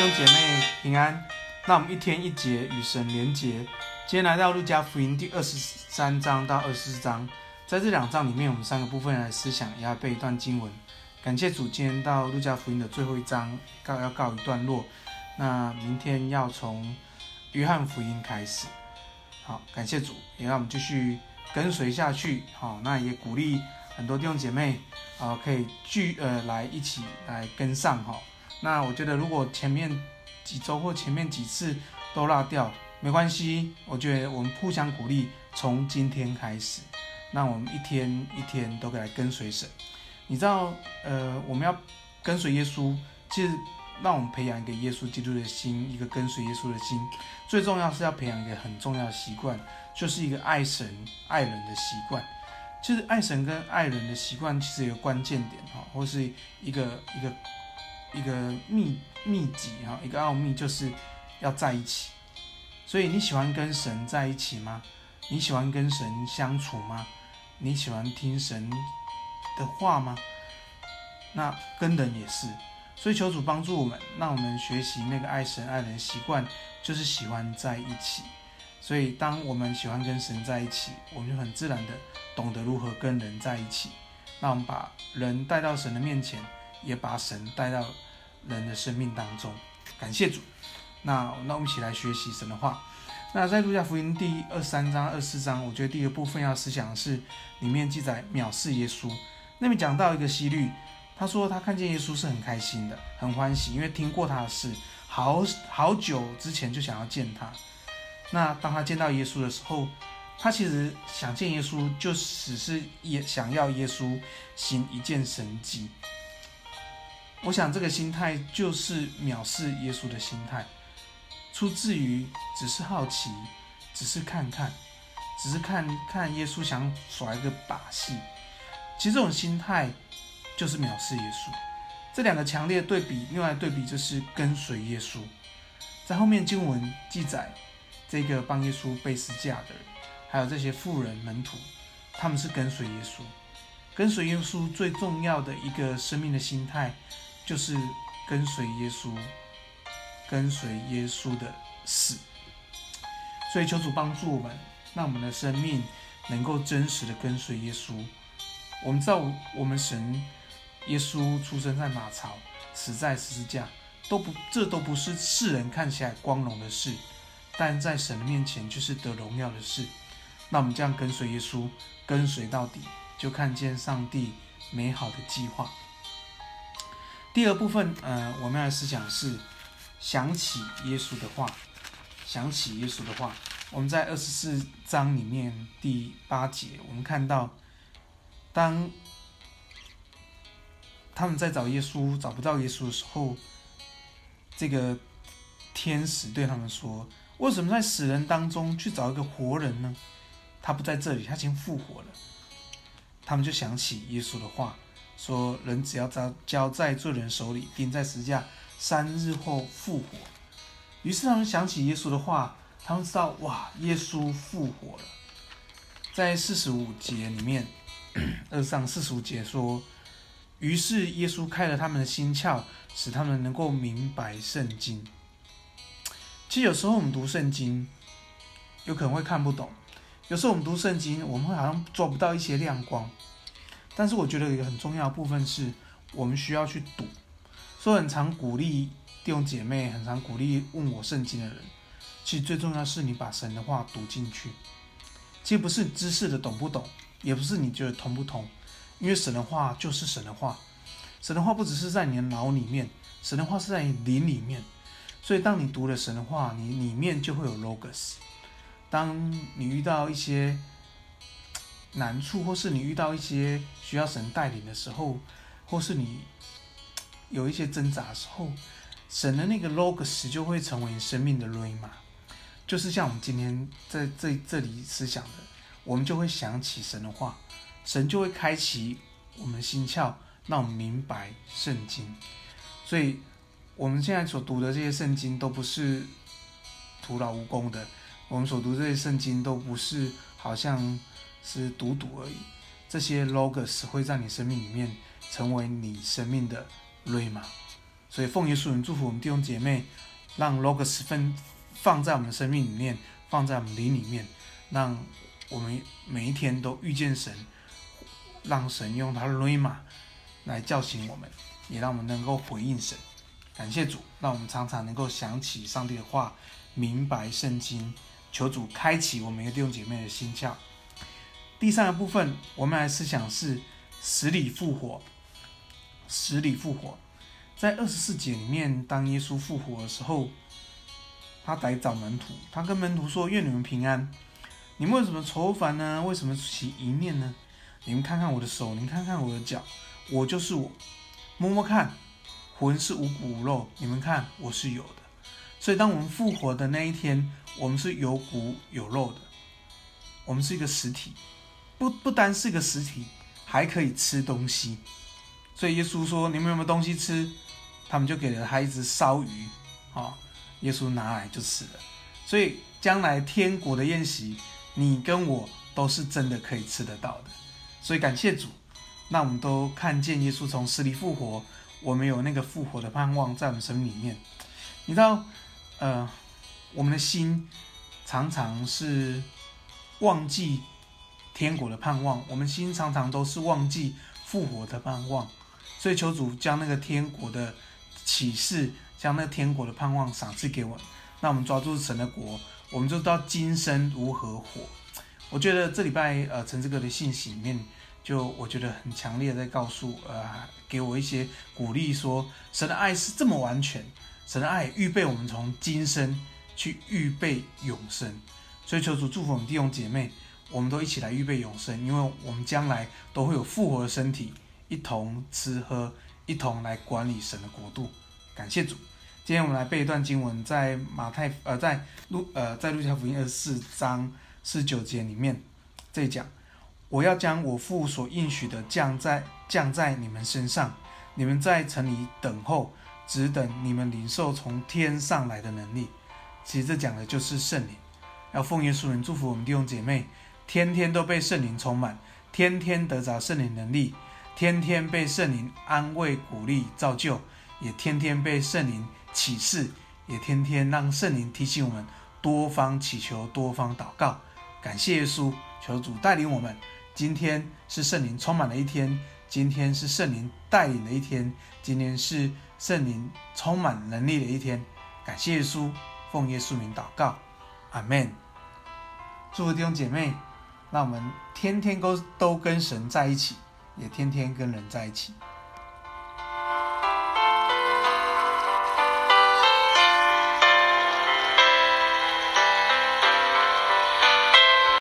弟兄姐妹平安，那我们一天一节与神连结。今天来到路加福音第二十三章到二十四章，在这两章里面，我们三个部分来思想，也要背一段经文。感谢主，今天到路加福音的最后一章告要告一段落。那明天要从约翰福音开始。好，感谢主，也让我们继续跟随下去。好，那也鼓励很多弟兄姐妹啊，可以聚呃来一起来跟上哈。那我觉得，如果前面几周或前面几次都落掉，没关系。我觉得我们互相鼓励，从今天开始，那我们一天一天都可以来跟随神。你知道，呃，我们要跟随耶稣，其实让我们培养一个耶稣基督的心，一个跟随耶稣的心。最重要是要培养一个很重要的习惯，就是一个爱神爱人的习惯。其实爱神跟爱人的习惯，其实有个关键点哈，或是一个一个。一个秘秘籍哈，一个奥秘就是要在一起。所以你喜欢跟神在一起吗？你喜欢跟神相处吗？你喜欢听神的话吗？那跟人也是。所以求主帮助我们，让我们学习那个爱神爱人的习惯，就是喜欢在一起。所以当我们喜欢跟神在一起，我们就很自然的懂得如何跟人在一起。那我们把人带到神的面前。也把神带到人的生命当中，感谢主。那那我们一起来学习神的话。那在路加福音第二三章、二四章，我觉得第一个部分要思想的是里面记载藐视耶稣。那边讲到一个希律，他说他看见耶稣是很开心的，很欢喜，因为听过他的事，好好久之前就想要见他。那当他见到耶稣的时候，他其实想见耶稣，就只是也想要耶稣行一件神迹。我想这个心态就是藐视耶稣的心态，出自于只是好奇，只是看看，只是看看耶稣想耍一个把戏。其实这种心态就是藐视耶稣。这两个强烈的对比，另外对比就是跟随耶稣。在后面经文记载，这个帮耶稣背十字架的人，还有这些富人门徒，他们是跟随耶稣。跟随耶稣最重要的一个生命的心态。就是跟随耶稣，跟随耶稣的死，所以求主帮助我们，让我们的生命能够真实的跟随耶稣。我们知道，我们神耶稣出生在马槽，死在十字架，都不，这都不是世人看起来光荣的事，但在神的面前却是得荣耀的事。那我们这样跟随耶稣，跟随到底，就看见上帝美好的计划。第二部分，呃，我们要思想是想起耶稣的话，想起耶稣的话。我们在二十四章里面第八节，我们看到，当他们在找耶稣找不到耶稣的时候，这个天使对他们说：“为什么在死人当中去找一个活人呢？他不在这里，他已经复活了。”他们就想起耶稣的话。说人只要交交在罪人手里，钉在十字架，三日后复活。于是他们想起耶稣的话，他们知道哇，耶稣复活了。在四十五节里面，二上四十五节说，于是耶稣开了他们的心窍，使他们能够明白圣经。其实有时候我们读圣经，有可能会看不懂；有时候我们读圣经，我们会好像抓不到一些亮光。但是我觉得一个很重要的部分是，我们需要去读。所以很常鼓励弟兄姐妹，很常鼓励问我圣经的人，其实最重要是你把神的话读进去。其实不是知识的懂不懂，也不是你觉得通不通，因为神的话就是神的话。神的话不只是在你的脑里面，神的话是在你灵里面。所以当你读了神的话，你里面就会有 logos。当你遇到一些难处，或是你遇到一些需要神带领的时候，或是你有一些挣扎的时候，神的那个 logos 就会成为生命的 rhema，就是像我们今天在这这里思想的，我们就会想起神的话，神就会开启我们心窍，让我们明白圣经。所以，我们现在所读的这些圣经都不是徒劳无功的，我们所读这些圣经都不是好像。是读读而已，这些 logos 会在你生命里面成为你生命的 rhema，所以奉耶稣名祝福我们弟兄姐妹，让 Logos 分放在我们生命里面，放在我们灵里面，让我们每一天都遇见神，让神用他的瑞玛来叫醒我们，也让我们能够回应神。感谢主，让我们常常能够想起上帝的话，明白圣经。求主开启我们每个弟兄姐妹的心窍。第三个部分，我们来思想是死里复活。死里复活，在二十四节里面，当耶稣复活的时候，他来找门徒，他跟门徒说：“愿你们平安。你们为什么愁烦呢？为什么起疑念呢？你们看看我的手，你们看看我的脚，我就是我。摸摸看，魂是无骨无肉，你们看我是有的。所以，当我们复活的那一天，我们是有骨有肉的，我们是一个实体。不不单是一个实体，还可以吃东西。”所以耶稣说：“你们有没有东西吃？”他们就给了他一只烧鱼，哦，耶稣拿来就吃了。所以将来天国的宴席，你跟我都是真的可以吃得到的。所以感谢主，那我们都看见耶稣从死里复活，我们有那个复活的盼望在我们生命里面。你知道，呃，我们的心常常是忘记天国的盼望，我们心常常都是忘记复活的盼望。所以求主将那个天国的启示，将那个天国的盼望赏赐给我。那我们抓住神的国，我们就知道今生如何活。我觉得这礼拜呃陈志哥的信息里面，就我觉得很强烈在告诉呃给我一些鼓励说，说神的爱是这么完全，神的爱预备我们从今生去预备永生。所以求主祝福我们弟兄姐妹，我们都一起来预备永生，因为我们将来都会有复活的身体。一同吃喝，一同来管理神的国度。感谢主。今天我们来背一段经文，在马太呃，在路呃，在路加福音二十四章四十九节里面，这里讲：我要将我父所应许的降在降在你们身上，你们在城里等候，只等你们领受从天上来的能力。其实这讲的就是圣灵。要奉耶稣名祝福我们弟兄姐妹，天天都被圣灵充满，天天得着圣灵能力。天天被圣灵安慰、鼓励、造就，也天天被圣灵启示，也天天让圣灵提醒我们多方祈求、多方祷告。感谢耶稣，求主带领我们。今天是圣灵充满的一天，今天是圣灵带领的一天，今天是圣灵充满能力的一天。感谢耶稣，奉耶稣名祷告，阿门。祝福弟兄姐妹，那我们天天都都跟神在一起。也天天跟人在一起。